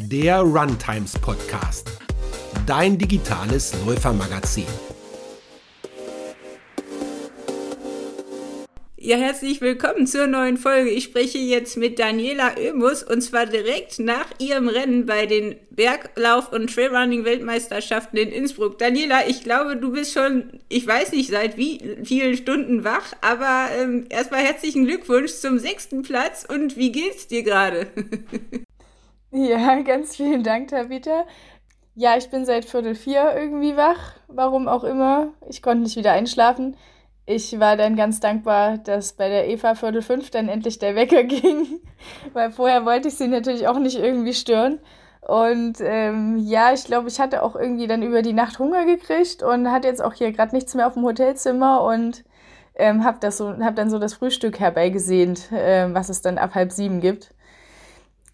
der Runtimes Podcast, dein digitales Läufermagazin. Ja, herzlich willkommen zur neuen Folge. Ich spreche jetzt mit Daniela Oemus und zwar direkt nach ihrem Rennen bei den Berglauf- und Trailrunning-Weltmeisterschaften in Innsbruck. Daniela, ich glaube, du bist schon, ich weiß nicht seit wie vielen Stunden wach, aber ähm, erstmal herzlichen Glückwunsch zum sechsten Platz und wie geht's dir gerade? ja, ganz vielen Dank, Tabitha. Ja, ich bin seit Viertel vier irgendwie wach, warum auch immer. Ich konnte nicht wieder einschlafen ich war dann ganz dankbar, dass bei der Eva Viertel fünf dann endlich der Wecker ging, weil vorher wollte ich sie natürlich auch nicht irgendwie stören. Und ähm, ja, ich glaube, ich hatte auch irgendwie dann über die Nacht Hunger gekriegt und hatte jetzt auch hier gerade nichts mehr auf dem Hotelzimmer und ähm, habe so, hab dann so das Frühstück herbeigesehnt, äh, was es dann ab halb sieben gibt.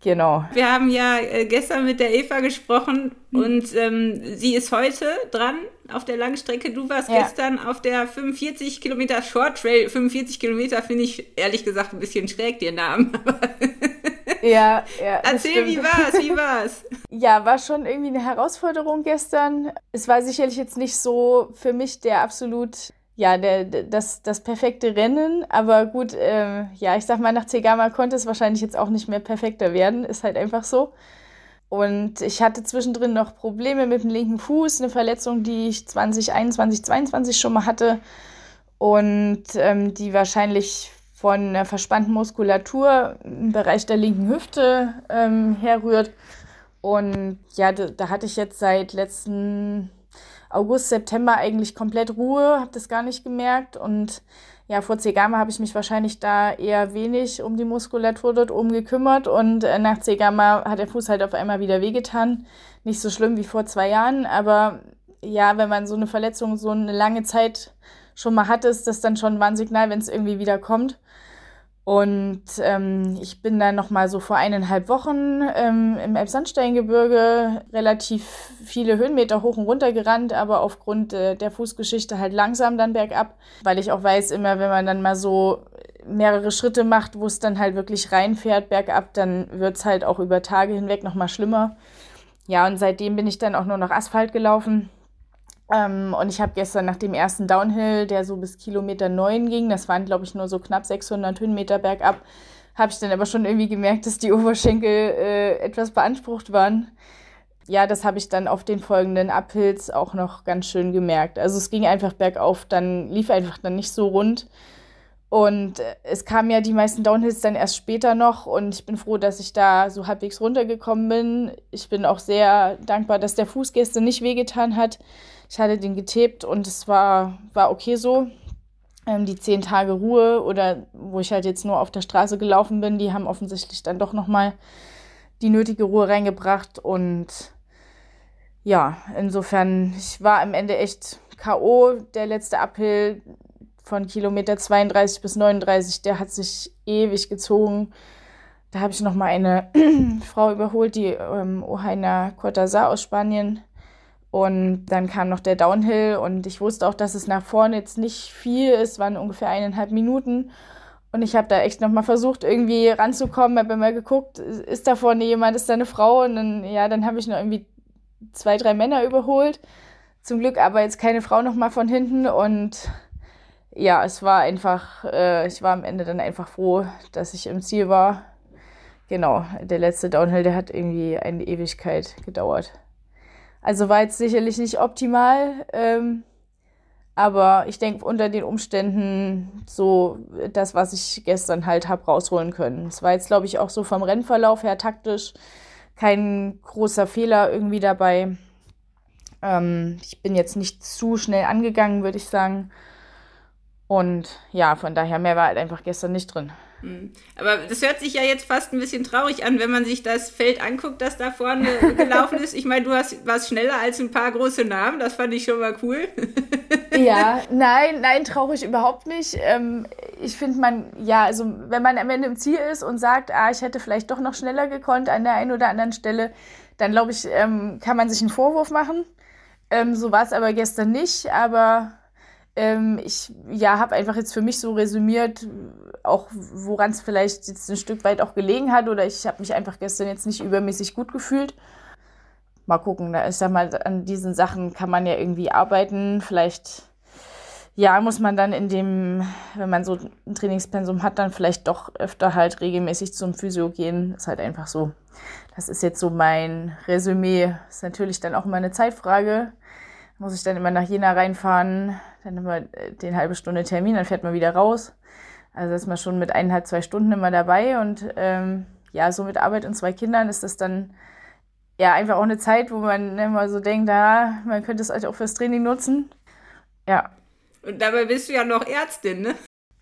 Genau. Wir haben ja äh, gestern mit der Eva gesprochen mhm. und ähm, sie ist heute dran auf der Langstrecke. Du warst ja. gestern auf der 45 Kilometer Short Trail. 45 Kilometer finde ich ehrlich gesagt ein bisschen schräg, den Namen. ja, ja. Erzähl, wie war's? Wie war's? ja, war schon irgendwie eine Herausforderung gestern. Es war sicherlich jetzt nicht so für mich der absolut ja, der, das, das perfekte Rennen. Aber gut, äh, ja, ich sag mal, nach Tegama konnte es wahrscheinlich jetzt auch nicht mehr perfekter werden. Ist halt einfach so. Und ich hatte zwischendrin noch Probleme mit dem linken Fuß, eine Verletzung, die ich 2021, 2022 schon mal hatte und ähm, die wahrscheinlich von einer verspannten Muskulatur im Bereich der linken Hüfte ähm, herrührt. Und ja, da, da hatte ich jetzt seit letzten August, September eigentlich komplett Ruhe, habe das gar nicht gemerkt. Und ja, vor C-Gamma habe ich mich wahrscheinlich da eher wenig um die Muskulatur dort oben gekümmert. Und äh, nach C-Gamma hat der Fuß halt auf einmal wieder wehgetan. Nicht so schlimm wie vor zwei Jahren, aber ja, wenn man so eine Verletzung so eine lange Zeit schon mal hat, ist das dann schon ein Warnsignal, wenn es irgendwie wieder kommt. Und ähm, ich bin dann noch mal so vor eineinhalb Wochen ähm, im Elbsandsteingebirge relativ viele Höhenmeter hoch und runter gerannt, aber aufgrund äh, der Fußgeschichte halt langsam dann bergab, weil ich auch weiß, immer wenn man dann mal so mehrere Schritte macht, wo es dann halt wirklich reinfährt bergab, dann wird's halt auch über Tage hinweg noch mal schlimmer. Ja, und seitdem bin ich dann auch nur noch Asphalt gelaufen ähm, und ich habe gestern nach dem ersten Downhill, der so bis Kilometer 9 ging, das waren glaube ich nur so knapp 600 Höhenmeter bergab, habe ich dann aber schon irgendwie gemerkt, dass die Oberschenkel äh, etwas beansprucht waren. Ja, das habe ich dann auf den folgenden Uphills auch noch ganz schön gemerkt. Also es ging einfach bergauf, dann lief einfach dann nicht so rund. Und äh, es kamen ja die meisten Downhills dann erst später noch und ich bin froh, dass ich da so halbwegs runtergekommen bin. Ich bin auch sehr dankbar, dass der Fuß gestern nicht wehgetan hat. Ich hatte den getaped und es war, war okay so. Ähm, die zehn Tage Ruhe oder wo ich halt jetzt nur auf der Straße gelaufen bin, die haben offensichtlich dann doch nochmal die nötige Ruhe reingebracht und ja, insofern, ich war am Ende echt K.O. Der letzte Uphill von Kilometer 32 bis 39, der hat sich ewig gezogen. Da habe ich nochmal eine Frau überholt, die ähm, Ohaina Cortazar aus Spanien. Und dann kam noch der Downhill und ich wusste auch, dass es nach vorne jetzt nicht viel ist, waren ungefähr eineinhalb Minuten. Und ich habe da echt nochmal versucht, irgendwie ranzukommen, habe immer geguckt, ist da vorne jemand, ist da eine Frau? Und dann, ja, dann habe ich noch irgendwie zwei, drei Männer überholt. Zum Glück aber jetzt keine Frau nochmal von hinten. Und ja, es war einfach, äh, ich war am Ende dann einfach froh, dass ich im Ziel war. Genau, der letzte Downhill, der hat irgendwie eine Ewigkeit gedauert. Also war jetzt sicherlich nicht optimal, ähm, aber ich denke unter den Umständen so das, was ich gestern halt habe rausholen können. Es war jetzt, glaube ich, auch so vom Rennverlauf her taktisch kein großer Fehler irgendwie dabei. Ähm, ich bin jetzt nicht zu schnell angegangen, würde ich sagen. Und ja, von daher mehr war halt einfach gestern nicht drin. Hm. Aber das hört sich ja jetzt fast ein bisschen traurig an, wenn man sich das Feld anguckt, das da vorne gelaufen ist. Ich meine, du hast, warst schneller als ein paar große Namen, das fand ich schon mal cool. ja, nein, nein, traurig überhaupt nicht. Ähm, ich finde man, ja, also wenn man am Ende im Ziel ist und sagt, ah, ich hätte vielleicht doch noch schneller gekonnt an der einen oder anderen Stelle, dann glaube ich, ähm, kann man sich einen Vorwurf machen. Ähm, so war es aber gestern nicht, aber Ähm, ich ja, habe einfach jetzt für mich so resümiert, auch woran es vielleicht jetzt ein Stück weit auch gelegen hat oder ich habe mich einfach gestern jetzt nicht übermäßig gut gefühlt. Mal gucken, da ich sag mal, an diesen Sachen kann man ja irgendwie arbeiten. Vielleicht ja, muss man dann in dem, wenn man so ein Trainingspensum hat, dann vielleicht doch öfter halt regelmäßig zum Physio gehen. Ist halt einfach so. Das ist jetzt so mein Resümee. Ist natürlich dann auch immer eine Zeitfrage. Muss ich dann immer nach Jena reinfahren, dann immer den halbe Stunde Termin, dann fährt man wieder raus. Also ist man schon mit eineinhalb, zwei Stunden immer dabei und ähm, ja, so mit Arbeit und zwei Kindern ist das dann ja einfach auch eine Zeit, wo man immer so denkt, da, man könnte es halt auch fürs Training nutzen. Ja, und dabei bist du ja noch Ärztin, ne?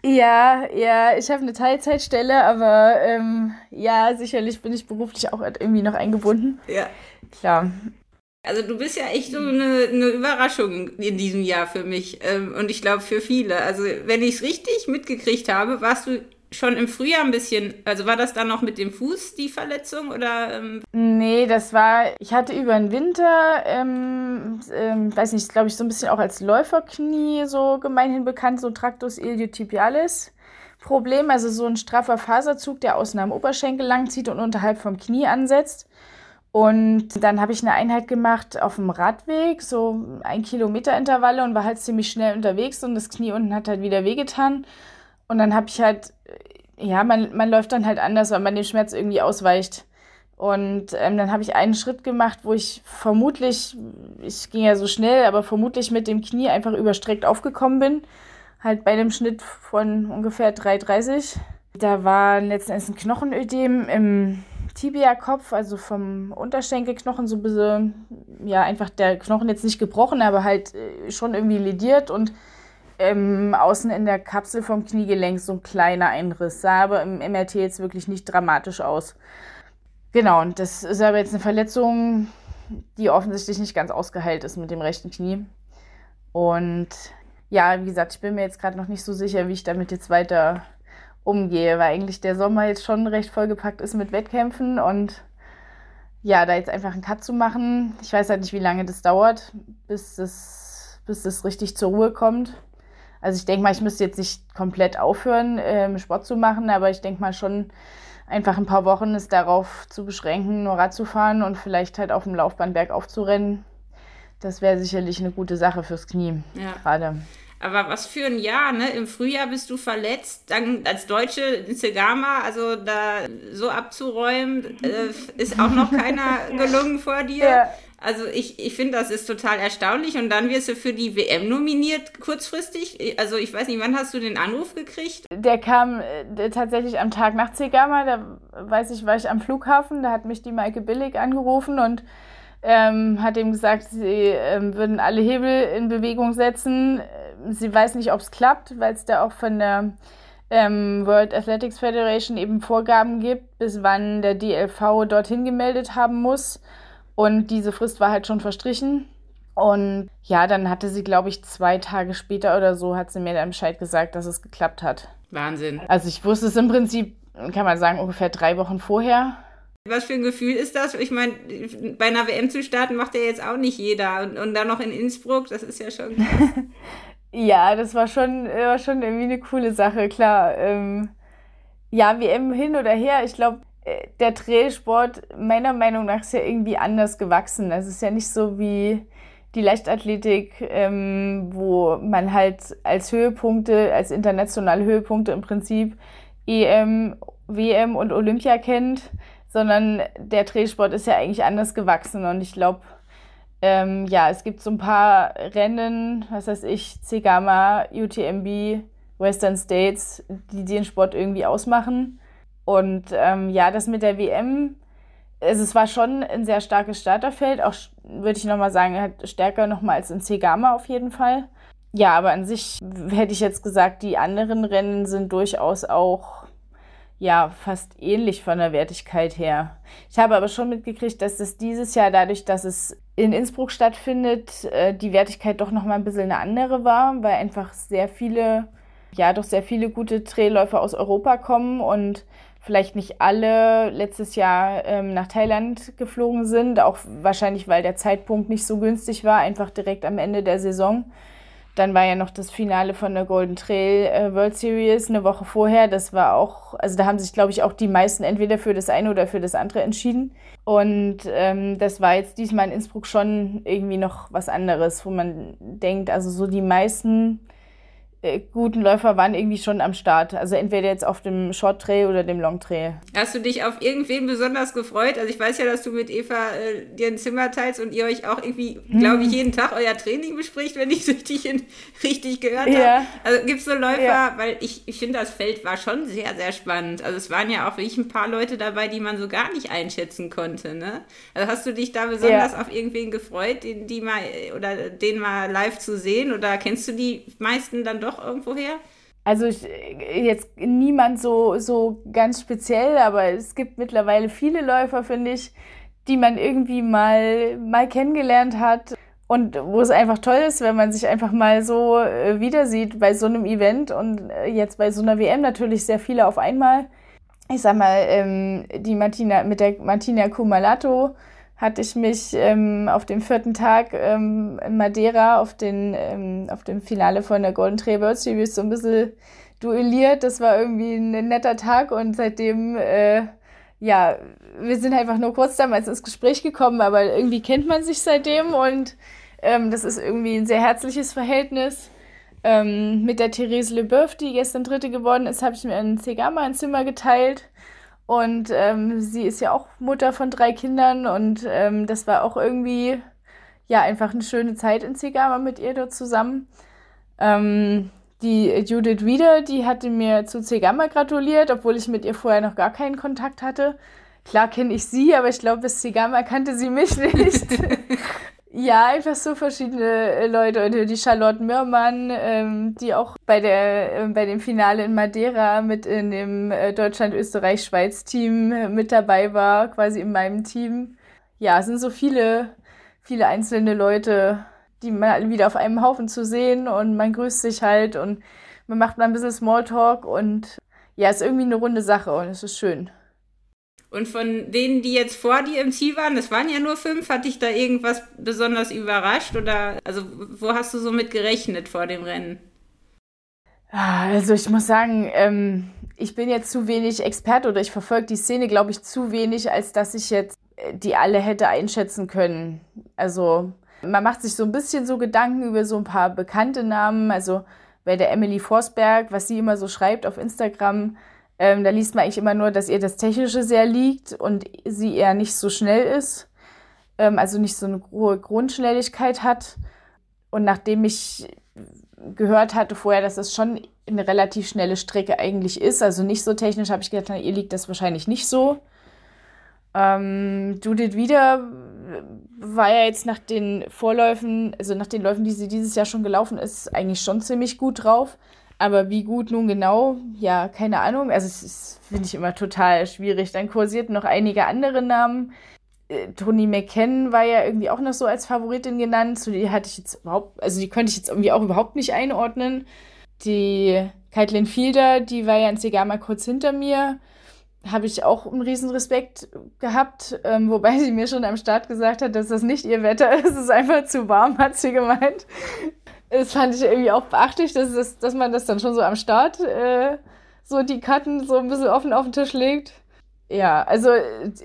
Ja, ja, ich habe eine Teilzeitstelle, aber ähm, ja, sicherlich bin ich beruflich auch irgendwie noch eingebunden. Ja. Klar. Also du bist ja echt so eine, eine Überraschung in diesem Jahr für mich ähm, und ich glaube für viele. Also wenn ich es richtig mitgekriegt habe, warst du schon im Frühjahr ein bisschen, also war das dann noch mit dem Fuß die Verletzung oder? Ähm? Nee, das war, ich hatte über den Winter, ähm, ähm, weiß nicht, glaube ich, so ein bisschen auch als Läuferknie so gemeinhin bekannt, so Tractus iliotibialis. Problem, also so ein straffer Faserzug, der außen am Oberschenkel langzieht und unterhalb vom Knie ansetzt. Und dann habe ich eine Einheit gemacht auf dem Radweg, so ein Kilometer Intervalle und war halt ziemlich schnell unterwegs und das Knie unten hat halt wieder wehgetan. Und dann habe ich halt, ja, man, man läuft dann halt anders, weil man dem Schmerz irgendwie ausweicht. Und ähm, dann habe ich einen Schritt gemacht, wo ich vermutlich, ich ging ja so schnell, aber vermutlich mit dem Knie einfach überstreckt aufgekommen bin. Halt bei einem Schnitt von ungefähr 3,30. Da war letzten Endes ein Knochenödem im Tibia-Kopf, also vom Unterschenkelknochen, so ein bisschen, ja, einfach der Knochen jetzt nicht gebrochen, aber halt äh, schon irgendwie lediert und ähm, außen in der Kapsel vom Kniegelenk so ein kleiner Einriss. Sah aber im MRT jetzt wirklich nicht dramatisch aus. Genau, und das ist aber jetzt eine Verletzung, die offensichtlich nicht ganz ausgeheilt ist mit dem rechten Knie. Und ja, wie gesagt, ich bin mir jetzt gerade noch nicht so sicher, wie ich damit jetzt weiter umgehe, weil eigentlich der Sommer jetzt schon recht vollgepackt ist mit Wettkämpfen und ja, da jetzt einfach einen Cut zu machen, ich weiß halt nicht, wie lange das dauert, bis das, bis das richtig zur Ruhe kommt. Also ich denke mal, ich müsste jetzt nicht komplett aufhören, ähm, Sport zu machen, aber ich denke mal schon einfach ein paar Wochen ist darauf zu beschränken, nur Rad zu fahren und vielleicht halt auf dem Laufband bergauf zu rennen. Das wäre sicherlich eine gute Sache fürs Knie ja. gerade. Aber was für ein Jahr, ne? Im Frühjahr bist du verletzt, dann als Deutsche in Segama, also da so abzuräumen, äh, ist auch noch keiner gelungen vor dir. Ja. Also ich, ich finde, das ist total erstaunlich. Und dann wirst du für die WM nominiert, kurzfristig. Also ich weiß nicht, wann hast du den Anruf gekriegt? Der kam äh, tatsächlich am Tag nach Zegama. Da weiß ich, war ich am Flughafen. Da hat mich die Maike Billig angerufen und ähm, hat ihm gesagt, sie ähm, würden alle Hebel in Bewegung setzen. Sie weiß nicht, ob es klappt, weil es da auch von der ähm, World Athletics Federation eben Vorgaben gibt, bis wann der DLV dorthin gemeldet haben muss. Und diese Frist war halt schon verstrichen. Und ja, dann hatte sie, glaube ich, zwei Tage später oder so, hat sie mir dann Bescheid gesagt, dass es geklappt hat. Wahnsinn. Also ich wusste es im Prinzip, kann man sagen, ungefähr drei Wochen vorher. Was für ein Gefühl ist das? Ich meine, bei einer WM zu starten macht ja jetzt auch nicht jeder. Und, und dann noch in Innsbruck, das ist ja schon ja, das war schon, war schon irgendwie eine coole Sache, klar. Ähm, ja, WM hin oder her, ich glaube, äh, der Trailsport meiner Meinung nach ist ja irgendwie anders gewachsen. Es ist ja nicht so wie die Leichtathletik, ähm, wo man halt als Höhepunkte, als internationale Höhepunkte im Prinzip EM, WM und Olympia kennt, sondern der Trailsport ist ja eigentlich anders gewachsen und ich glaube, ähm, ja, es gibt so ein paar Rennen, was weiß ich, Cegama, UTMB, Western States, die den Sport irgendwie ausmachen. Und ähm, ja, das mit der WM, also es war schon ein sehr starkes Starterfeld, auch würde ich nochmal sagen, halt stärker nochmal als in Cegama auf jeden Fall. Ja, aber an sich hätte ich jetzt gesagt, die anderen Rennen sind durchaus auch ja fast ähnlich von der Wertigkeit her. Ich habe aber schon mitgekriegt, dass es dieses Jahr dadurch, dass es in Innsbruck stattfindet, äh, die Wertigkeit doch nochmal ein bisschen eine andere war, weil einfach sehr viele, ja doch sehr viele gute Trailläufer aus Europa kommen und vielleicht nicht alle letztes Jahr ähm, nach Thailand geflogen sind, auch wahrscheinlich, weil der Zeitpunkt nicht so günstig war, einfach direkt am Ende der Saison. Dann war ja noch das Finale von der Golden Trail äh, World Series eine Woche vorher. Das war auch, also da haben sich, glaube ich, auch die meisten entweder für das eine oder für das andere entschieden. Und ähm, das war jetzt diesmal in Innsbruck schon irgendwie noch was anderes, wo man denkt, also so die meisten äh, guten Läufer waren irgendwie schon am Start. Also entweder jetzt auf dem Short Trail oder dem Long Trail. Hast du dich auf irgendwen besonders gefreut? Also ich weiß ja, dass du mit Eva äh, dir ein Zimmer teilst und ihr euch auch irgendwie, glaube ich, hm. jeden Tag euer Training bespricht, wenn ich es richtig, richtig gehört ja. habe. Also gibt es so Läufer, ja. weil ich, ich finde, das Feld war schon sehr, sehr spannend. Also es waren ja auch wirklich ein paar Leute dabei, die man so gar nicht einschätzen konnte. Ne? Also hast du dich da besonders ja. auf irgendwen gefreut, den, die mal oder den mal live zu sehen? Oder kennst du die meisten dann doch noch irgendwoher? Also ich, jetzt niemand so, so ganz speziell, aber es gibt mittlerweile viele Läufer, finde ich, die man irgendwie mal, mal kennengelernt hat. Und wo es einfach toll ist, wenn man sich einfach mal so äh, wieder sieht bei so einem Event und äh, jetzt bei so einer WM natürlich sehr viele auf einmal. Ich sag mal, ähm, die Martina, mit der Martina Kumalato hatte ich mich ähm, auf dem vierten Tag ähm, in Madeira auf, den, ähm, auf dem Finale von der Golden Trail World Series so ein bisschen duelliert. Das war irgendwie ein netter Tag und seitdem, äh, ja, wir sind einfach nur kurz damals ins Gespräch gekommen, aber irgendwie kennt man sich seitdem und ähm, das ist irgendwie ein sehr herzliches Verhältnis. Ähm, mit der Therese Leboeuf, die gestern Dritte geworden ist, habe ich mir in Segama ein Zimmer geteilt. Und ähm, sie ist ja auch Mutter von drei Kindern und ähm, das war auch irgendwie ja einfach eine schöne Zeit in Zigama mit ihr dort zusammen. Ähm, die Judith Wieder, die hatte mir zu Zegama gratuliert, obwohl ich mit ihr vorher noch gar keinen Kontakt hatte. Klar kenne ich sie, aber ich glaube, bis Zegama kannte sie mich nicht. Ja, einfach so verschiedene äh, Leute. Die Charlotte Mürmann, ähm, die auch bei, der, äh, bei dem Finale in Madeira mit in dem äh, Deutschland-Österreich-Schweiz-Team äh, mit dabei war, quasi in meinem Team. Ja, es sind so viele, viele einzelne Leute, die mal wieder auf einem Haufen zu sehen und man grüßt sich halt und man macht mal ein bisschen Smalltalk und ja, ist irgendwie eine runde Sache und es ist schön. Und von denen, die jetzt vor dir im Ziel waren, das waren ja nur fünf, hat dich da irgendwas besonders überrascht? Oder also wo hast du so mit gerechnet vor dem Rennen? Ah, also ich muss sagen, ähm, ich bin jetzt zu wenig Experte oder ich verfolge die Szene, glaube ich, zu wenig, als dass ich jetzt äh, die alle hätte einschätzen können. Also man macht sich so ein bisschen so Gedanken über so ein paar bekannte Namen. Also bei der Emily Forsberg, was sie immer so schreibt auf Instagram, ähm, da liest man eigentlich immer nur, dass ihr das Technische sehr liegt und sie eher nicht so schnell ist, ähm, also nicht so eine hohe Grundschnelligkeit hat. Und nachdem ich gehört hatte vorher, dass es schon eine relativ schnelle Strecke eigentlich ist, also nicht so technisch, habe ich gedacht, na, ihr liegt das wahrscheinlich nicht so. Ähm, Judith wieder war ja jetzt nach den Vorläufen, also nach den Läufen, die sie dieses Jahr schon gelaufen ist, eigentlich schon ziemlich gut drauf. Aber wie gut nun genau, ja, keine Ahnung. Also es finde ich immer total schwierig. Dann kursierten noch einige andere Namen. Äh, Tony McKen war ja irgendwie auch noch so als Favoritin genannt. So, die hatte ich jetzt überhaupt, also die könnte ich jetzt irgendwie auch überhaupt nicht einordnen. Die Caitlin Fielder, die war ja in Segama kurz hinter mir. Habe ich auch einen riesen Respekt gehabt, ähm, wobei sie mir schon am Start gesagt hat, dass das nicht ihr Wetter ist, es ist einfach zu warm, hat sie gemeint. Das fand ich irgendwie auch beachtlich, dass, das, dass man das dann schon so am Start äh, so die Karten so ein bisschen offen auf den Tisch legt. Ja, also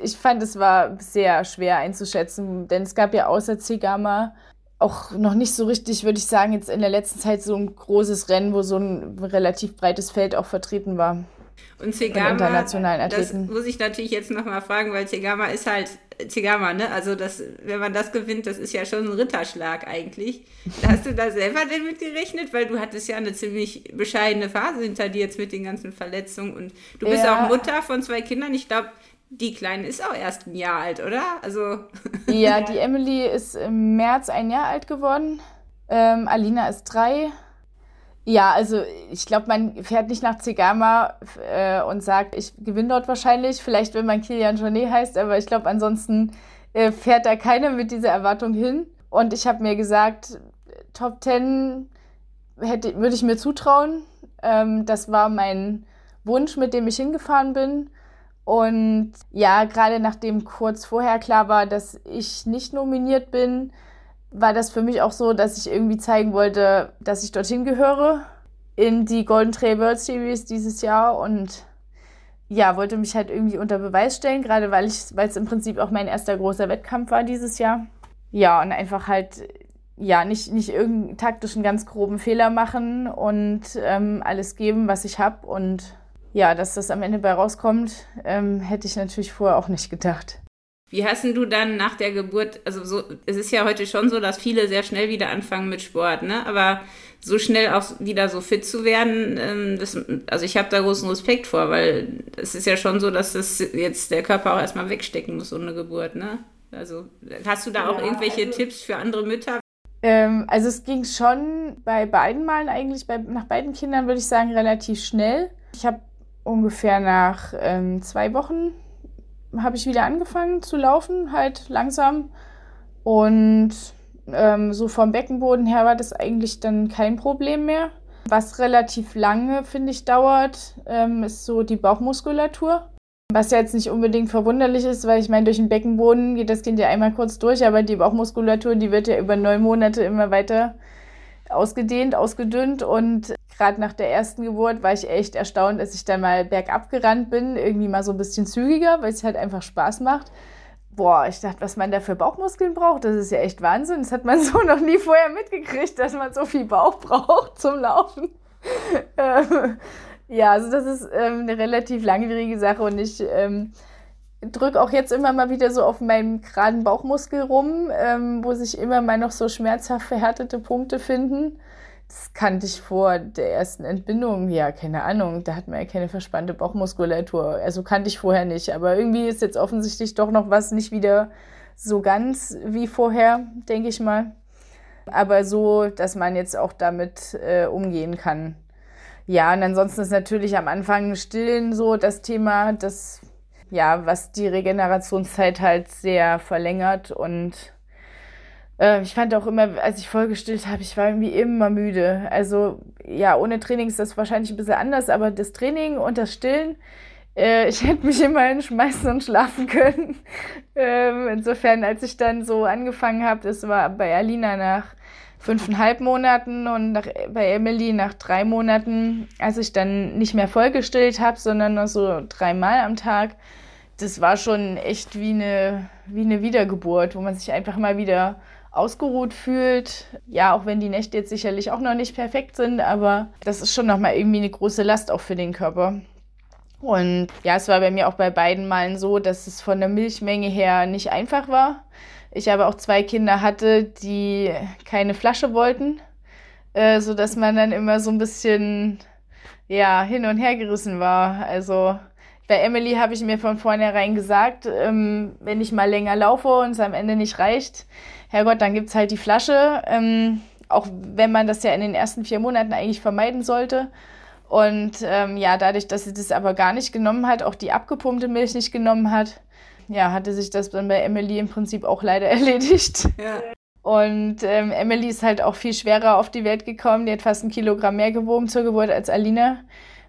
ich fand, es war sehr schwer einzuschätzen, denn es gab ja außer Cigama auch noch nicht so richtig, würde ich sagen, jetzt in der letzten Zeit so ein großes Rennen, wo so ein relativ breites Feld auch vertreten war. Und Zegama, internationalen Athleten. das muss ich natürlich jetzt nochmal fragen, weil Zegama ist halt Zegama, ne? Also das, wenn man das gewinnt, das ist ja schon ein Ritterschlag eigentlich. Hast du da selber denn mit gerechnet? Weil du hattest ja eine ziemlich bescheidene Phase hinter dir jetzt mit den ganzen Verletzungen und du bist ja. auch Mutter von zwei Kindern. Ich glaube, die Kleine ist auch erst ein Jahr alt, oder? Also ja, die Emily ist im März ein Jahr alt geworden. Ähm, Alina ist drei. Ja, also ich glaube, man fährt nicht nach Zegama äh, und sagt, ich gewinne dort wahrscheinlich. Vielleicht, wenn man Kilian Jornet heißt, aber ich glaube, ansonsten äh, fährt da keiner mit dieser Erwartung hin. Und ich habe mir gesagt, Top 10 hätte, würde ich mir zutrauen. Ähm, das war mein Wunsch, mit dem ich hingefahren bin. Und ja, gerade nachdem kurz vorher klar war, dass ich nicht nominiert bin, war das für mich auch so, dass ich irgendwie zeigen wollte, dass ich dorthin gehöre in die Golden Trail World Series dieses Jahr und ja, wollte mich halt irgendwie unter Beweis stellen, gerade weil ich, weil es im Prinzip auch mein erster großer Wettkampf war dieses Jahr. Ja, und einfach halt, ja, nicht, nicht irgendeinen taktischen, ganz groben Fehler machen und ähm, alles geben, was ich habe. Und ja, dass das am Ende bei rauskommt, ähm, hätte ich natürlich vorher auch nicht gedacht. Wie hast du dann nach der Geburt, also so, es ist ja heute schon so, dass viele sehr schnell wieder anfangen mit Sport, ne? Aber so schnell auch wieder so fit zu werden, ähm, das, also ich habe da großen Respekt vor, weil es ist ja schon so, dass das jetzt der Körper auch erstmal wegstecken muss, so eine Geburt, ne? Also hast du da auch ja, irgendwelche also, Tipps für andere Mütter? Ähm, also es ging schon bei beiden Malen eigentlich, bei, nach beiden Kindern würde ich sagen, relativ schnell. Ich habe ungefähr nach ähm, zwei Wochen habe ich wieder angefangen zu laufen, halt langsam. Und ähm, so vom Beckenboden her war das eigentlich dann kein Problem mehr. Was relativ lange, finde ich, dauert, ähm, ist so die Bauchmuskulatur. Was ja jetzt nicht unbedingt verwunderlich ist, weil ich meine, durch den Beckenboden geht das Kind ja einmal kurz durch, aber die Bauchmuskulatur, die wird ja über neun Monate immer weiter ausgedehnt, ausgedünnt und gerade nach der ersten Geburt war ich echt erstaunt, dass ich dann mal bergab gerannt bin, irgendwie mal so ein bisschen zügiger, weil es halt einfach Spaß macht. Boah, ich dachte, was man da für Bauchmuskeln braucht, das ist ja echt Wahnsinn. Das hat man so noch nie vorher mitgekriegt, dass man so viel Bauch braucht zum Laufen. Ähm, ja, also das ist ähm, eine relativ langwierige Sache und ich ähm, drücke auch jetzt immer mal wieder so auf meinem geraden Bauchmuskel rum, ähm, wo sich immer mal noch so schmerzhaft verhärtete Punkte finden. Das kannte ich vor der ersten Entbindung, ja, keine Ahnung, da hat man ja keine verspannte Bauchmuskulatur. Also kannte ich vorher nicht. Aber irgendwie ist jetzt offensichtlich doch noch was nicht wieder so ganz wie vorher, denke ich mal. Aber so, dass man jetzt auch damit äh, umgehen kann. Ja, und ansonsten ist natürlich am Anfang Stillen so das Thema, das, ja, was die Regenerationszeit halt sehr verlängert und äh, ich fand auch immer, als ich vollgestillt habe, ich war irgendwie immer müde. Also ja, ohne Training ist das wahrscheinlich ein bisschen anders, aber das Training und das Stillen, äh, ich hätte mich immer hinschmeißen und schlafen können. ähm, insofern, als ich dann so angefangen habe, das war bei Alina nach fünfeinhalb Monaten und nach, bei Emily nach drei Monaten, als ich dann nicht mehr vollgestillt habe, sondern nur so dreimal am Tag, das war schon echt wie eine, wie eine Wiedergeburt, wo man sich einfach mal wieder ausgeruht fühlt. Ja, auch wenn die Nächte jetzt sicherlich auch noch nicht perfekt sind, aber das ist schon nochmal irgendwie eine große Last auch für den Körper. Und ja, es war bei mir auch bei beiden Malen so, dass es von der Milchmenge her nicht einfach war. Ich aber auch zwei Kinder hatte, die keine Flasche wollten, äh, sodass man dann immer so ein bisschen ja, hin und her gerissen war. Also bei Emily habe ich mir von vornherein gesagt, ähm, wenn ich mal länger laufe und es am Ende nicht reicht, Herrgott, dann gibt's halt die Flasche. Ähm, auch wenn man das ja in den ersten vier Monaten eigentlich vermeiden sollte. Und ähm, ja, dadurch, dass sie das aber gar nicht genommen hat, auch die abgepumpte Milch nicht genommen hat, ja, hatte sich das dann bei Emily im Prinzip auch leider erledigt. Ja. Und ähm, Emily ist halt auch viel schwerer auf die Welt gekommen. Die hat fast ein Kilogramm mehr gewogen zur Geburt als Alina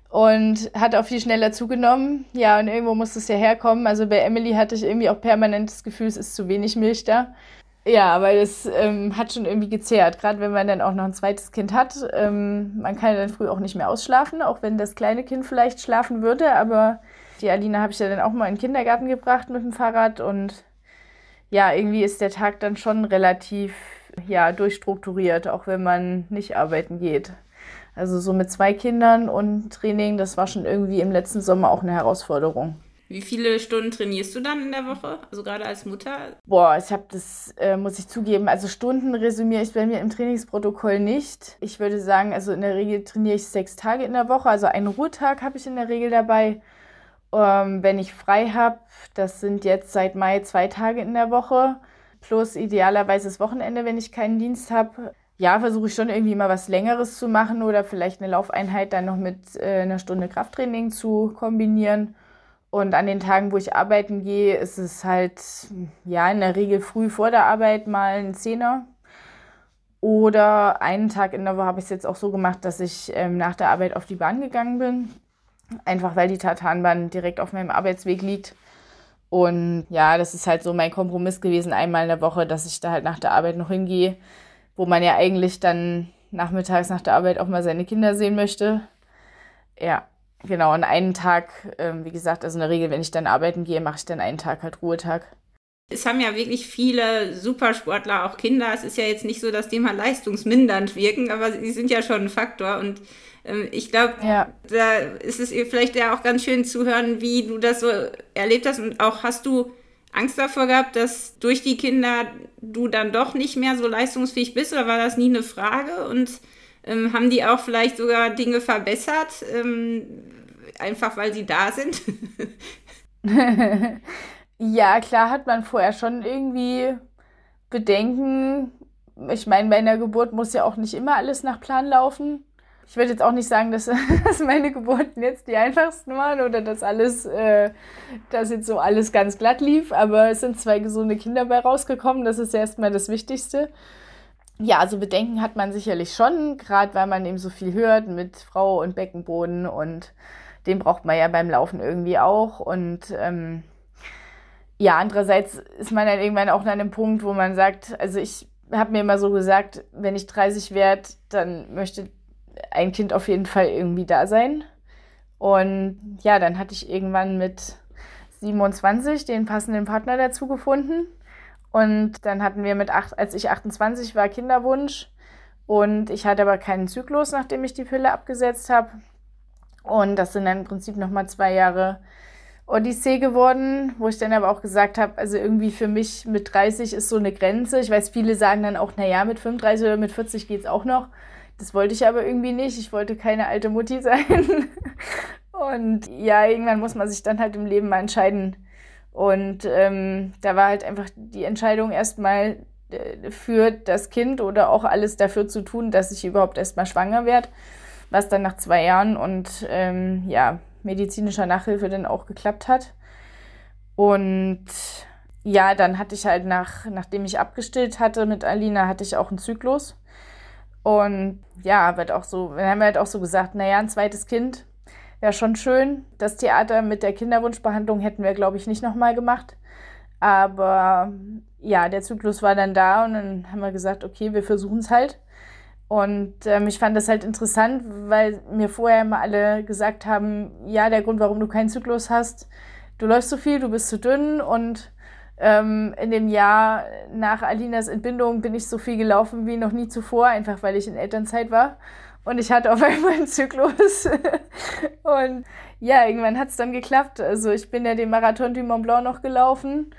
und hat auch viel schneller zugenommen. Ja, und irgendwo muss es ja herkommen. Also bei Emily hatte ich irgendwie auch permanent das Gefühl, es ist zu wenig Milch da. Ja, weil es ähm, hat schon irgendwie gezehrt, gerade wenn man dann auch noch ein zweites Kind hat. Ähm, man kann ja dann früh auch nicht mehr ausschlafen, auch wenn das kleine Kind vielleicht schlafen würde. Aber die Alina habe ich ja dann auch mal in den Kindergarten gebracht mit dem Fahrrad und ja, irgendwie ist der Tag dann schon relativ ja, durchstrukturiert, auch wenn man nicht arbeiten geht. Also so mit zwei Kindern und Training, das war schon irgendwie im letzten Sommer auch eine Herausforderung. Wie viele Stunden trainierst du dann in der Woche? Also gerade als Mutter? Boah, ich habe das, äh, muss ich zugeben, also Stunden resümiere ich bei mir im Trainingsprotokoll nicht. Ich würde sagen, also in der Regel trainiere ich sechs Tage in der Woche. Also einen Ruhetag habe ich in der Regel dabei. Ähm, wenn ich frei habe, das sind jetzt seit Mai zwei Tage in der Woche. Plus idealerweise das Wochenende, wenn ich keinen Dienst habe. Ja, versuche ich schon irgendwie mal was Längeres zu machen oder vielleicht eine Laufeinheit dann noch mit äh, einer Stunde Krafttraining zu kombinieren. Und an den Tagen, wo ich arbeiten gehe, ist es halt, ja, in der Regel früh vor der Arbeit mal ein Zehner. Oder einen Tag in der Woche habe ich es jetzt auch so gemacht, dass ich ähm, nach der Arbeit auf die Bahn gegangen bin. Einfach weil die Tatanbahn direkt auf meinem Arbeitsweg liegt. Und ja, das ist halt so mein Kompromiss gewesen, einmal in der Woche, dass ich da halt nach der Arbeit noch hingehe, wo man ja eigentlich dann nachmittags nach der Arbeit auch mal seine Kinder sehen möchte. Ja, genau. Und einen Tag, ähm, wie gesagt, also in der Regel, wenn ich dann arbeiten gehe, mache ich dann einen Tag halt Ruhetag. Es haben ja wirklich viele Supersportler, auch Kinder. Es ist ja jetzt nicht so, dass die mal leistungsmindernd wirken, aber sie sind ja schon ein Faktor. Und ähm, ich glaube, ja. da ist es vielleicht ja auch ganz schön zu hören, wie du das so erlebt hast. Und auch hast du Angst davor gehabt, dass durch die Kinder du dann doch nicht mehr so leistungsfähig bist? Oder war das nie eine Frage? Und ähm, haben die auch vielleicht sogar Dinge verbessert, ähm, einfach weil sie da sind? ja, klar hat man vorher schon irgendwie Bedenken. Ich meine, bei einer Geburt muss ja auch nicht immer alles nach Plan laufen ich würde jetzt auch nicht sagen, dass, dass meine Geburten jetzt die einfachsten waren oder dass alles, äh, dass jetzt so alles ganz glatt lief, aber es sind zwei gesunde Kinder bei rausgekommen. Das ist erstmal das Wichtigste. Ja, also Bedenken hat man sicherlich schon, gerade weil man eben so viel hört mit Frau und Beckenboden und den braucht man ja beim Laufen irgendwie auch. Und ähm, ja, andererseits ist man dann irgendwann auch an einem Punkt, wo man sagt, also ich habe mir immer so gesagt, wenn ich 30 werde, dann möchte ein Kind auf jeden Fall irgendwie da sein. Und ja, dann hatte ich irgendwann mit 27 den passenden Partner dazu gefunden. Und dann hatten wir mit acht, als ich 28 war, Kinderwunsch. Und ich hatte aber keinen Zyklus, nachdem ich die Pille abgesetzt habe. Und das sind dann im Prinzip nochmal zwei Jahre Odyssee geworden, wo ich dann aber auch gesagt habe, also irgendwie für mich mit 30 ist so eine Grenze. Ich weiß, viele sagen dann auch, naja, mit 35 oder mit 40 geht es auch noch. Das wollte ich aber irgendwie nicht. Ich wollte keine alte Mutti sein. Und ja, irgendwann muss man sich dann halt im Leben mal entscheiden. Und ähm, da war halt einfach die Entscheidung erstmal äh, für das Kind oder auch alles dafür zu tun, dass ich überhaupt erstmal schwanger werde. Was dann nach zwei Jahren und ähm, ja, medizinischer Nachhilfe dann auch geklappt hat. Und ja, dann hatte ich halt nach, nachdem ich abgestillt hatte mit Alina, hatte ich auch einen Zyklus. Und ja, wird auch so, wir haben halt auch so gesagt, naja, ein zweites Kind wäre schon schön. Das Theater mit der Kinderwunschbehandlung hätten wir, glaube ich, nicht nochmal gemacht. Aber ja, der Zyklus war dann da und dann haben wir gesagt, okay, wir versuchen es halt. Und ähm, ich fand das halt interessant, weil mir vorher immer alle gesagt haben, ja, der Grund, warum du keinen Zyklus hast, du läufst so viel, du bist zu dünn und ähm, in dem Jahr nach Alinas Entbindung bin ich so viel gelaufen wie noch nie zuvor, einfach weil ich in Elternzeit war. Und ich hatte auf einmal einen Zyklus. und ja, irgendwann hat es dann geklappt. Also ich bin ja den Marathon du Mont Blanc noch gelaufen.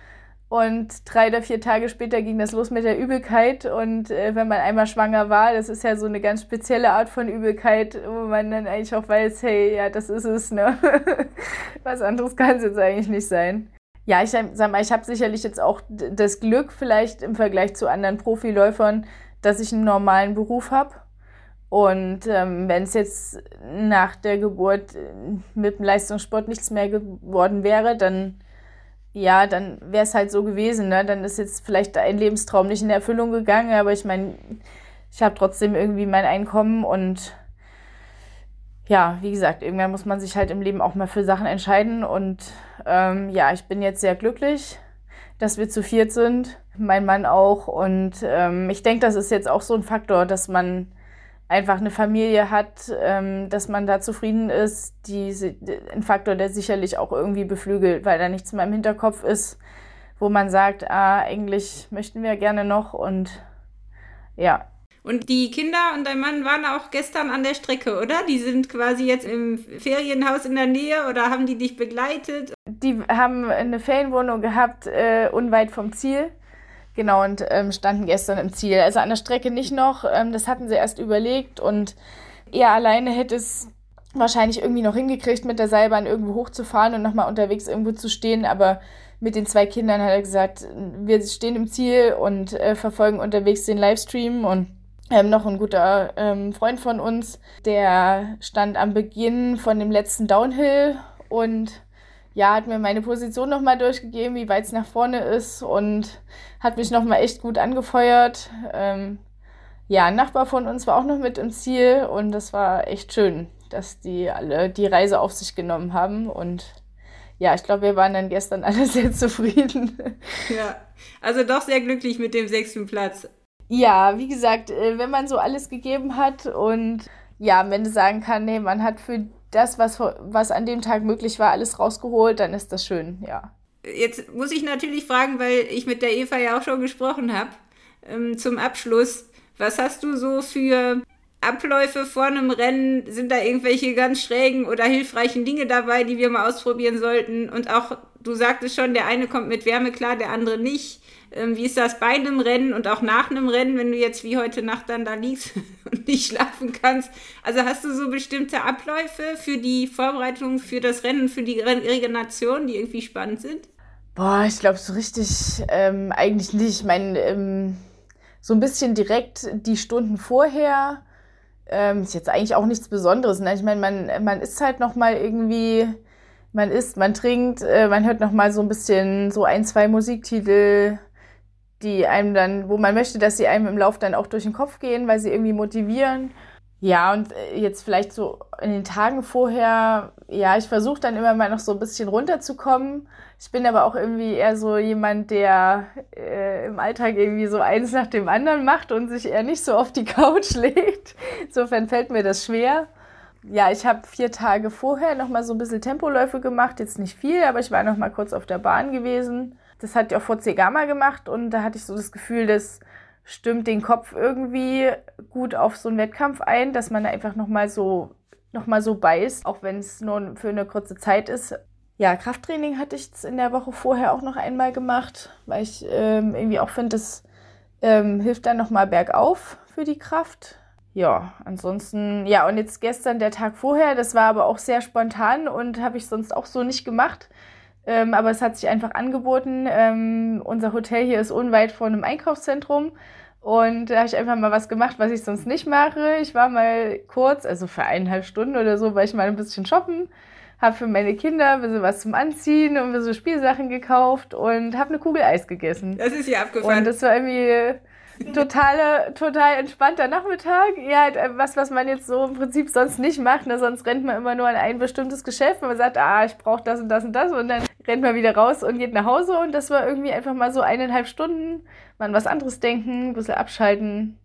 Und drei oder vier Tage später ging das los mit der Übelkeit. Und äh, wenn man einmal schwanger war, das ist ja so eine ganz spezielle Art von Übelkeit, wo man dann eigentlich auch weiß, hey, ja, das ist es, ne? Was anderes kann es jetzt eigentlich nicht sein. Ja, ich sag mal, ich habe sicherlich jetzt auch das Glück, vielleicht im Vergleich zu anderen Profiläufern, dass ich einen normalen Beruf habe. Und ähm, wenn es jetzt nach der Geburt äh, mit dem Leistungssport nichts mehr geworden wäre, dann ja, dann wäre es halt so gewesen. Ne? Dann ist jetzt vielleicht ein Lebenstraum nicht in Erfüllung gegangen, aber ich meine, ich habe trotzdem irgendwie mein Einkommen und ja, wie gesagt, irgendwann muss man sich halt im Leben auch mal für Sachen entscheiden. Und ähm, ja, ich bin jetzt sehr glücklich, dass wir zu viert sind, mein Mann auch. Und ähm, ich denke, das ist jetzt auch so ein Faktor, dass man einfach eine Familie hat, ähm, dass man da zufrieden ist. Die, ein Faktor, der sicherlich auch irgendwie beflügelt, weil da nichts mehr im Hinterkopf ist, wo man sagt, ah, eigentlich möchten wir gerne noch. Und ja, und die Kinder und dein Mann waren auch gestern an der Strecke, oder? Die sind quasi jetzt im Ferienhaus in der Nähe oder haben die dich begleitet? Die haben eine Ferienwohnung gehabt, äh, unweit vom Ziel. Genau, und ähm, standen gestern im Ziel. Also an der Strecke nicht noch. Ähm, das hatten sie erst überlegt und er alleine hätte es wahrscheinlich irgendwie noch hingekriegt, mit der Seilbahn irgendwo hochzufahren und nochmal unterwegs irgendwo zu stehen. Aber mit den zwei Kindern hat er gesagt, wir stehen im Ziel und äh, verfolgen unterwegs den Livestream und ähm, noch ein guter ähm, Freund von uns, der stand am Beginn von dem letzten Downhill und ja, hat mir meine Position nochmal durchgegeben, wie weit es nach vorne ist und hat mich nochmal echt gut angefeuert. Ähm, ja, ein Nachbar von uns war auch noch mit im Ziel und das war echt schön, dass die alle die Reise auf sich genommen haben und ja, ich glaube, wir waren dann gestern alle sehr zufrieden. Ja, also doch sehr glücklich mit dem sechsten Platz. Ja, wie gesagt, äh, wenn man so alles gegeben hat und ja, am Ende sagen kann, nee, man hat für das, was, was an dem Tag möglich war, alles rausgeholt, dann ist das schön, ja. Jetzt muss ich natürlich fragen, weil ich mit der Eva ja auch schon gesprochen habe, ähm, zum Abschluss. Was hast du so für Abläufe vor einem Rennen? Sind da irgendwelche ganz schrägen oder hilfreichen Dinge dabei, die wir mal ausprobieren sollten? Und auch, du sagtest schon, der eine kommt mit Wärme klar, der andere nicht. Ähm, wie ist das bei einem Rennen und auch nach einem Rennen, wenn du jetzt wie heute Nacht dann da liegst und nicht schlafen kannst? Also hast du so bestimmte Abläufe für die Vorbereitung für das Rennen, für die Regeneration, die irgendwie spannend sind? Boah, ich glaube so richtig ähm, eigentlich nicht. Ich meine, ähm, so ein bisschen direkt die Stunden vorher ähm, ist jetzt eigentlich auch nichts Besonderes. Ne? Ich meine, man, man isst halt noch mal irgendwie, man isst, man trinkt, äh, man hört noch mal so ein bisschen so ein, zwei Musiktitel, die einem dann, wo man möchte, dass sie einem im Lauf dann auch durch den Kopf gehen, weil sie irgendwie motivieren. Ja, und äh, jetzt vielleicht so in den Tagen vorher, ja, ich versuche dann immer mal noch so ein bisschen runterzukommen. Ich bin aber auch irgendwie eher so jemand, der äh, im Alltag irgendwie so eins nach dem anderen macht und sich eher nicht so auf die Couch legt. Insofern fällt mir das schwer. Ja, ich habe vier Tage vorher noch mal so ein bisschen Tempoläufe gemacht, jetzt nicht viel, aber ich war noch mal kurz auf der Bahn gewesen. Das hat ich auch vor Cegama gemacht und da hatte ich so das Gefühl, dass stimmt den Kopf irgendwie gut auf so einen Wettkampf ein, dass man einfach nochmal so, noch so beißt, auch wenn es nur für eine kurze Zeit ist. Ja, Krafttraining hatte ich in der Woche vorher auch noch einmal gemacht, weil ich ähm, irgendwie auch finde, das ähm, hilft dann nochmal bergauf für die Kraft. Ja, ansonsten, ja, und jetzt gestern der Tag vorher, das war aber auch sehr spontan und habe ich sonst auch so nicht gemacht. Ähm, aber es hat sich einfach angeboten. Ähm, unser Hotel hier ist unweit von einem Einkaufszentrum. Und da habe ich einfach mal was gemacht, was ich sonst nicht mache. Ich war mal kurz, also für eineinhalb Stunden oder so, war ich mal ein bisschen shoppen, habe für meine Kinder ein bisschen was zum Anziehen und bisschen Spielsachen gekauft und habe eine Kugel Eis gegessen. Das ist ja abgefahren. Und das war irgendwie totale, total entspannter Nachmittag. Ja, halt äh, was, was man jetzt so im Prinzip sonst nicht macht. Ne? Sonst rennt man immer nur an ein bestimmtes Geschäft und man sagt, ah, ich brauche das und das und das und dann rennt man wieder raus und geht nach Hause und das war irgendwie einfach mal so eineinhalb Stunden, man was anderes denken, ein bisschen abschalten,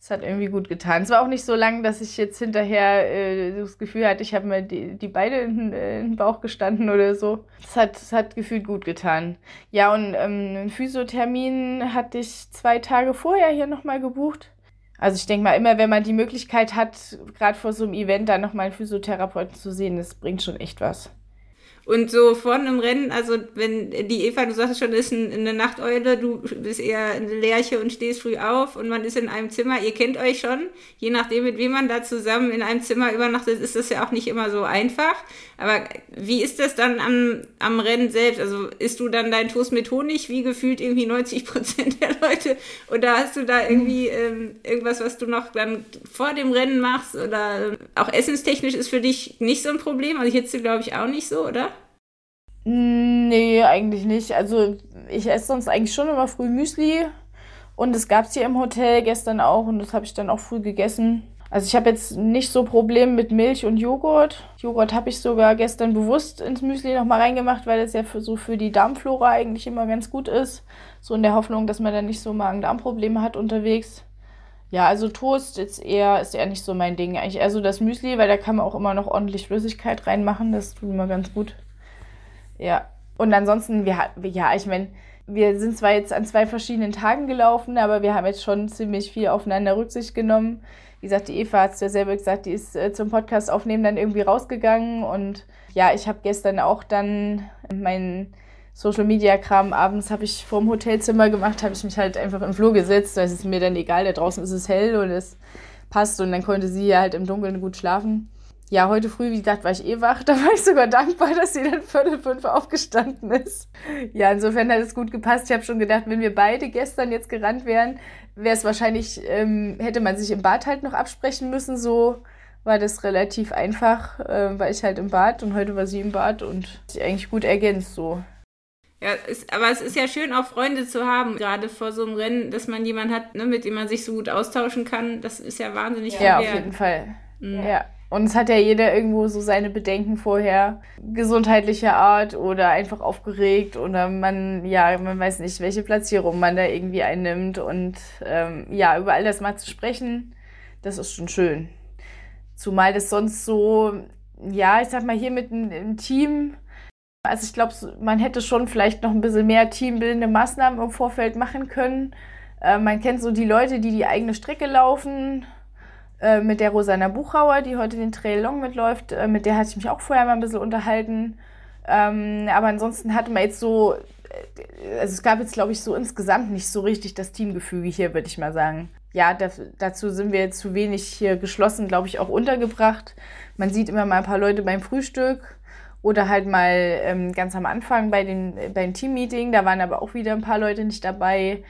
es hat irgendwie gut getan. Es war auch nicht so lang, dass ich jetzt hinterher äh, das Gefühl hatte, ich habe mir die, die Beine in, äh, in, den Bauch gestanden oder so. Es hat, es hat gefühlt gut getan. Ja, und ähm, einen Physiothermin hatte ich zwei Tage vorher hier nochmal gebucht. Also ich denke mal, immer wenn man die Möglichkeit hat, gerade vor so einem Event da nochmal einen Physiotherapeuten zu sehen, das bringt schon echt was. Und so vor einem Rennen, also wenn die Eva, du sagst schon, ist eine Nachteule, du bist eher eine Lerche und stehst früh auf und man ist in einem Zimmer, ihr kennt euch schon, je nachdem, mit wem man da zusammen in einem Zimmer übernachtet, ist das ja auch nicht immer so einfach. Aber wie ist das dann am, am Rennen selbst? Also isst du dann dein Toast mit Honig, wie gefühlt irgendwie 90 Prozent der Leute? Oder hast du da irgendwie ähm, irgendwas, was du noch dann vor dem Rennen machst? Oder auch essenstechnisch ist für dich nicht so ein Problem? Also hätte glaube ich, auch nicht so, oder? Nee, eigentlich nicht. Also ich esse sonst eigentlich schon immer früh Müsli. Und es gab es hier im Hotel gestern auch und das habe ich dann auch früh gegessen. Also ich habe jetzt nicht so Probleme mit Milch und Joghurt. Joghurt habe ich sogar gestern bewusst ins Müsli nochmal reingemacht, weil das ja für, so für die Darmflora eigentlich immer ganz gut ist. So in der Hoffnung, dass man dann nicht so Magen-Darm-Probleme hat unterwegs. Ja, also Toast ist eher, ist eher nicht so mein Ding. Eigentlich eher so das Müsli, weil da kann man auch immer noch ordentlich Flüssigkeit reinmachen. Das tut immer ganz gut. Ja. Und ansonsten, wir, ja, ich meine, wir sind zwar jetzt an zwei verschiedenen Tagen gelaufen, aber wir haben jetzt schon ziemlich viel aufeinander Rücksicht genommen. Wie gesagt, die Eva hat es ja selber gesagt, die ist äh, zum Podcast aufnehmen dann irgendwie rausgegangen. Und ja, ich habe gestern auch dann meinen Social Media Kram abends habe ich vorm Hotelzimmer gemacht, habe ich mich halt einfach im Flur gesetzt. Da ist es mir dann egal, da draußen ist es hell und es passt und dann konnte sie ja halt im Dunkeln gut schlafen ja, heute früh, wie gesagt, war ich eh wach. Da war ich sogar dankbar, dass sie dann viertel fünf aufgestanden ist. Ja, insofern hat es gut gepasst. Ich habe schon gedacht, wenn wir beide gestern jetzt gerannt wären, wäre es wahrscheinlich, ähm, hätte man sich im Bad halt noch absprechen müssen. So war das relativ einfach, äh, war ich halt im Bad und heute war sie im Bad und sich eigentlich gut ergänzt so. Ja, ist, aber es ist ja schön, auch Freunde zu haben, gerade vor so einem Rennen, dass man jemanden hat, ne, mit dem man sich so gut austauschen kann. Das ist ja wahnsinnig Ja, auf jeden Fall. Mhm. Ja. Und es hat ja jeder irgendwo so seine Bedenken vorher, gesundheitlicher Art oder einfach aufgeregt oder man, ja, man weiß nicht, welche Platzierung man da irgendwie einnimmt. Und ähm, ja, über all das mal zu sprechen, das ist schon schön. Zumal das sonst so, ja, ich sag mal, hier mit einem Team, also ich glaube, man hätte schon vielleicht noch ein bisschen mehr teambildende Maßnahmen im Vorfeld machen können. Äh, man kennt so die Leute, die die eigene Strecke laufen, äh, mit der Rosanna Buchauer, die heute den Trail Long mitläuft, äh, mit der hatte ich mich auch vorher mal ein bisschen unterhalten. Ähm, aber ansonsten hatte man jetzt so, äh, also es gab jetzt, glaube ich, so insgesamt nicht so richtig das Teamgefüge hier, würde ich mal sagen. Ja, da, dazu sind wir zu wenig hier geschlossen, glaube ich, auch untergebracht. Man sieht immer mal ein paar Leute beim Frühstück oder halt mal ähm, ganz am Anfang bei den, beim Teammeeting. Da waren aber auch wieder ein paar Leute nicht dabei.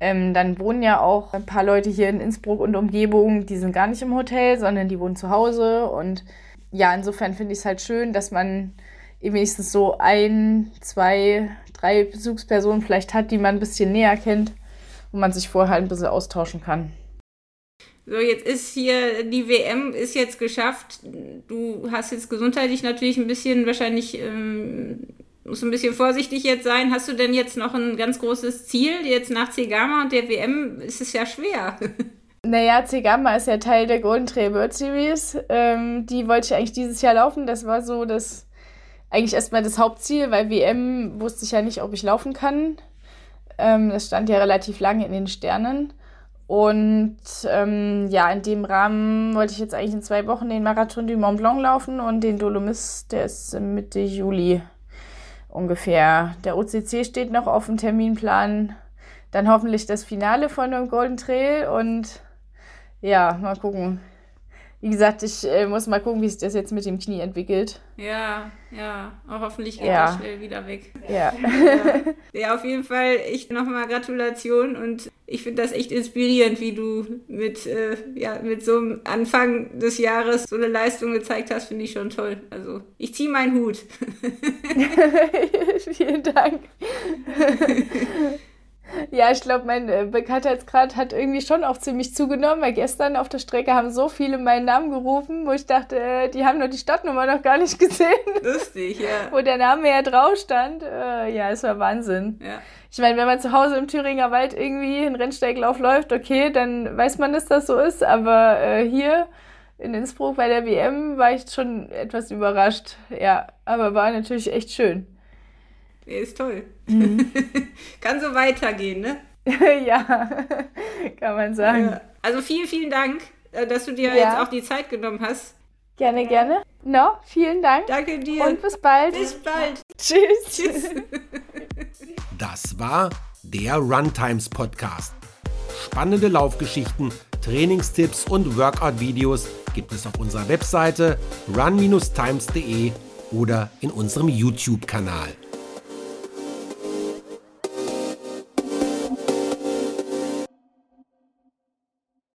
Ähm, dann wohnen ja auch ein paar Leute hier in Innsbruck und Umgebung, die sind gar nicht im Hotel, sondern die wohnen zu Hause. Und ja, insofern finde ich es halt schön, dass man wenigstens so ein, zwei, drei Besuchspersonen vielleicht hat, die man ein bisschen näher kennt, wo man sich vorher ein bisschen austauschen kann. So, jetzt ist hier, die WM ist jetzt geschafft. Du hast jetzt gesundheitlich natürlich ein bisschen wahrscheinlich ähm, muss ein bisschen vorsichtig jetzt sein. Hast du denn jetzt noch ein ganz großes Ziel? Jetzt nach Cegama und der WM ist es ja schwer. Naja, Cegama ist ja Teil der Golden Trail World Series. Ähm, die wollte ich eigentlich dieses Jahr laufen. Das war so das eigentlich erstmal das Hauptziel, weil WM wusste ich ja nicht, ob ich laufen kann. Ähm, das stand ja relativ lange in den Sternen. Und ähm, ja, in dem Rahmen wollte ich jetzt eigentlich in zwei Wochen den Marathon du Mont Blanc laufen und den Dolomis, der ist Mitte Juli ungefähr. Der OCC steht noch auf dem Terminplan. Dann hoffentlich das Finale von dem Golden Trail und ja, mal gucken. Wie gesagt, ich äh, muss mal gucken, wie sich das jetzt mit dem Knie entwickelt. Ja, ja. Auch hoffentlich geht ja. das schnell wieder weg. Ja. ja. ja, auf jeden Fall echt nochmal Gratulation und ich finde das echt inspirierend, wie du mit, äh, ja, mit so einem Anfang des Jahres so eine Leistung gezeigt hast, finde ich schon toll. Also ich ziehe meinen Hut. Vielen Dank. Ja, ich glaube, mein äh, Bekanntheitsgrad hat irgendwie schon auch ziemlich zugenommen, weil gestern auf der Strecke haben so viele meinen Namen gerufen, wo ich dachte, äh, die haben nur die Stadtnummer noch gar nicht gesehen. Lustig, ja. wo der Name ja drauf stand. Äh, ja, es war Wahnsinn. Ja. Ich meine, wenn man zu Hause im Thüringer Wald irgendwie einen Rennsteiglauf läuft, okay, dann weiß man, dass das so ist. Aber äh, hier in Innsbruck bei der WM war ich schon etwas überrascht. Ja, aber war natürlich echt schön. Ist toll. Mhm. Kann so weitergehen, ne? ja, kann man sagen. Also vielen, vielen Dank, äh, dass du dir ja. jetzt auch die Zeit genommen hast. Gerne, gerne. No, vielen Dank. Danke dir. Und bis bald. Bis bald. Tschüss. Tschüss. Das war der Runtimes Podcast. Spannende Laufgeschichten, Trainingstipps und Workout-Videos gibt es auf unserer Webseite run-times.de oder in unserem YouTube-Kanal.